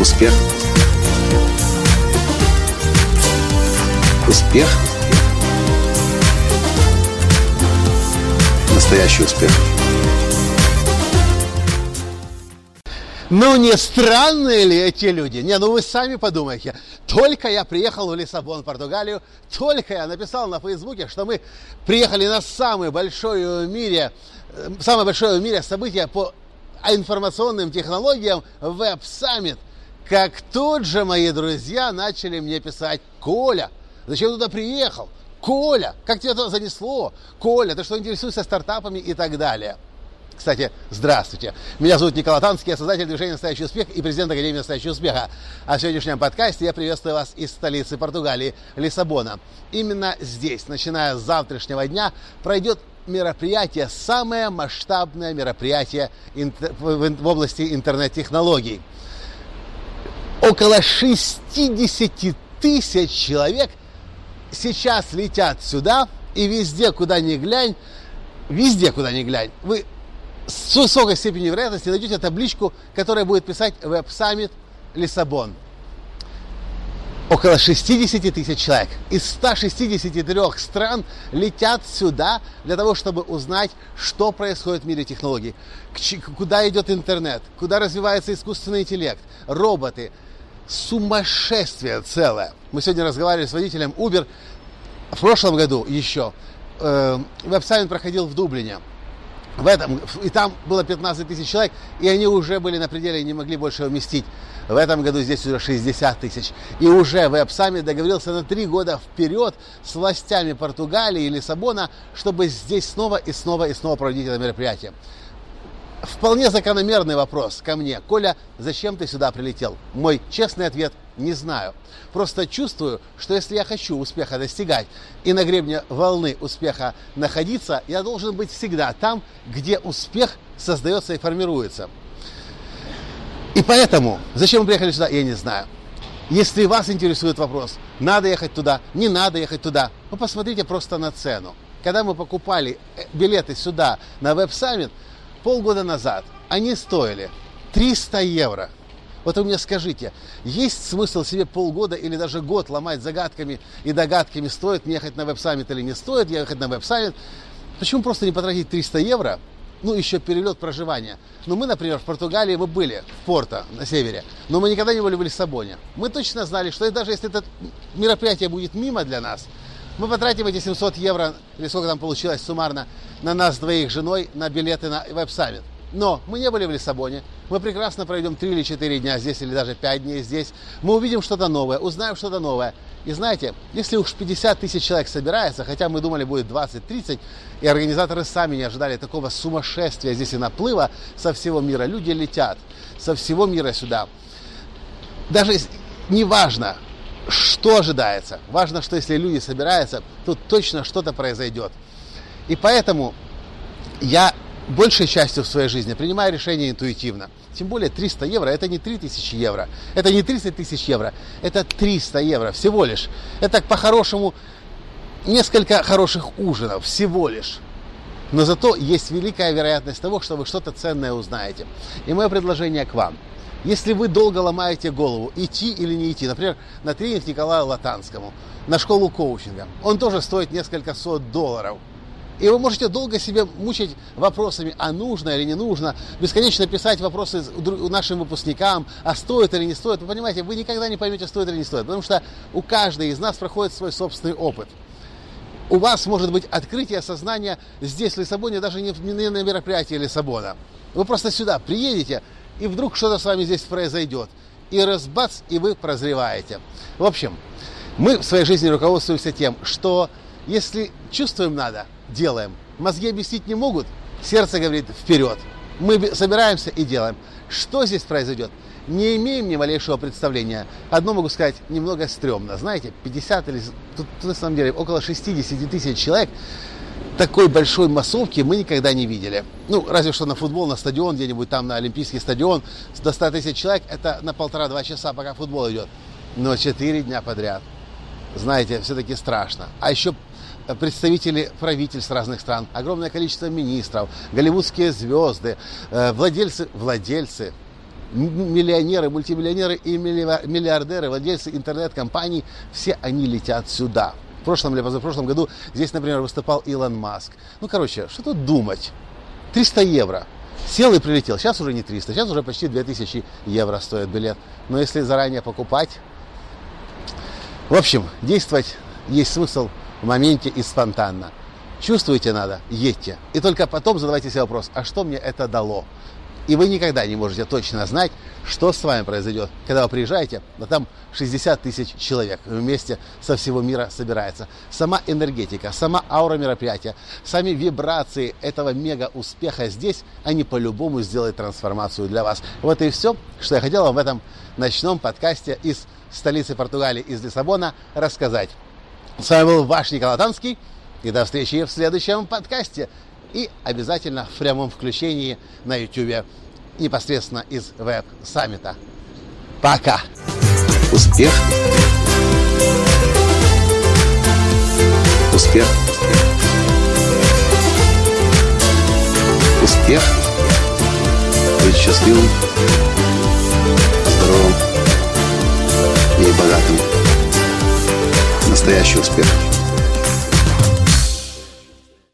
Успех. Успех. Настоящий успех. Ну, не странные ли эти люди? Не, ну вы сами подумайте. Только я приехал в Лиссабон, Португалию, только я написал на Фейсбуке, что мы приехали на самое большое в мире, э, самое большое в мире событие по информационным технологиям Web Summit. Как тут же мои друзья начали мне писать, Коля, зачем туда приехал? Коля, как тебя туда занесло? Коля, ты что интересуешься стартапами и так далее? Кстати, здравствуйте. Меня зовут Николай Танский, я создатель движения «Настоящий успех» и президент Академии «Настоящего успеха». А в сегодняшнем подкасте я приветствую вас из столицы Португалии, Лиссабона. Именно здесь, начиная с завтрашнего дня, пройдет мероприятие, самое масштабное мероприятие в области интернет-технологий. Около 60 тысяч человек сейчас летят сюда, и везде, куда ни глянь, везде, куда ни глянь, вы с высокой степенью вероятности найдете табличку, которая будет писать Web Summit Лиссабон. Около 60 тысяч человек из 163 стран летят сюда для того, чтобы узнать, что происходит в мире технологий, куда идет интернет, куда развивается искусственный интеллект, роботы. Сумасшествие целое. Мы сегодня разговаривали с водителем Uber. В прошлом году еще э, веб-саммит проходил в Дублине в этом, и там было 15 тысяч человек, и они уже были на пределе и не могли больше вместить. В этом году здесь уже 60 тысяч. И уже Веб Саммит договорился на три года вперед с властями Португалии и Лиссабона, чтобы здесь снова и снова и снова проводить это мероприятие. Вполне закономерный вопрос ко мне. Коля, зачем ты сюда прилетел? Мой честный ответ – не знаю. Просто чувствую, что если я хочу успеха достигать и на гребне волны успеха находиться, я должен быть всегда там, где успех создается и формируется. И поэтому, зачем мы приехали сюда, я не знаю. Если вас интересует вопрос, надо ехать туда, не надо ехать туда, вы посмотрите просто на цену. Когда мы покупали э, билеты сюда на веб-саммит, полгода назад они стоили 300 евро. Вот вы мне скажите, есть смысл себе полгода или даже год ломать загадками и догадками, стоит мне ехать на веб-саммит или не стоит ехать на веб-саммит? Почему просто не потратить 300 евро, ну, еще перелет проживания. Ну, мы, например, в Португалии мы были, в Порто, на севере, но мы никогда не были в Лиссабоне. Мы точно знали, что даже если это мероприятие будет мимо для нас, мы потратим эти 700 евро, или сколько там получилось суммарно, на нас двоих с женой, на билеты на веб-саммит. Но мы не были в Лиссабоне. Мы прекрасно проведем 3 или 4 дня здесь, или даже 5 дней здесь. Мы увидим что-то новое, узнаем что-то новое. И знаете, если уж 50 тысяч человек собирается, хотя мы думали будет 20-30, и организаторы сами не ожидали такого сумасшествия здесь и наплыва со всего мира. Люди летят со всего мира сюда. Даже неважно, что ожидается. Важно, что если люди собираются, тут точно что-то произойдет. И поэтому я большей частью в своей жизни принимаю решения интуитивно. Тем более 300 евро это не 3000 евро, это не 30 тысяч евро, это 300 евро всего лишь. Это по-хорошему несколько хороших ужинов всего лишь. Но зато есть великая вероятность того, что вы что-то ценное узнаете. И мое предложение к вам – если вы долго ломаете голову, идти или не идти, например, на тренинг Николаю Латанскому, на школу коучинга, он тоже стоит несколько сот долларов. И вы можете долго себе мучить вопросами, а нужно или не нужно, бесконечно писать вопросы нашим выпускникам, а стоит или не стоит. Вы понимаете, вы никогда не поймете, стоит или не стоит, потому что у каждой из нас проходит свой собственный опыт. У вас может быть открытие сознания здесь, в Лиссабоне, даже не на мероприятии Лиссабона. Вы просто сюда приедете, и вдруг что-то с вами здесь произойдет. И разбац, и вы прозреваете. В общем, мы в своей жизни руководствуемся тем, что если чувствуем надо, делаем. Мозги объяснить не могут, сердце говорит вперед. Мы собираемся и делаем. Что здесь произойдет? Не имеем ни малейшего представления. Одно могу сказать, немного стрёмно. Знаете, 50 или тут, на самом деле около 60 тысяч человек такой большой массовки мы никогда не видели. Ну, разве что на футбол, на стадион, где-нибудь там на Олимпийский стадион, до 100 тысяч человек, это на полтора-два часа, пока футбол идет. Но четыре дня подряд, знаете, все-таки страшно. А еще представители правительств разных стран, огромное количество министров, голливудские звезды, э, владельцы, владельцы миллионеры, мультимиллионеры и миллиардеры, владельцы интернет-компаний, все они летят сюда. В прошлом или позапрошлом году здесь, например, выступал Илон Маск. Ну, короче, что тут думать? 300 евро. Сел и прилетел. Сейчас уже не 300, сейчас уже почти 2000 евро стоит билет. Но если заранее покупать... В общем, действовать есть смысл в моменте и спонтанно. Чувствуете надо, едьте. И только потом задавайте себе вопрос, а что мне это дало? И вы никогда не можете точно знать, что с вами произойдет, когда вы приезжаете, но там 60 тысяч человек вместе со всего мира собирается. Сама энергетика, сама аура мероприятия, сами вибрации этого мега успеха здесь, они по-любому сделают трансформацию для вас. Вот и все, что я хотел вам в этом ночном подкасте из столицы Португалии, из Лиссабона, рассказать. С вами был ваш Николай Танский. И до встречи в следующем подкасте. И обязательно в прямом включении на YouTube непосредственно из веб-саммита. Пока! Успех! Успех! Успех! Быть счастливым, здоровым и богатым. Настоящий успех!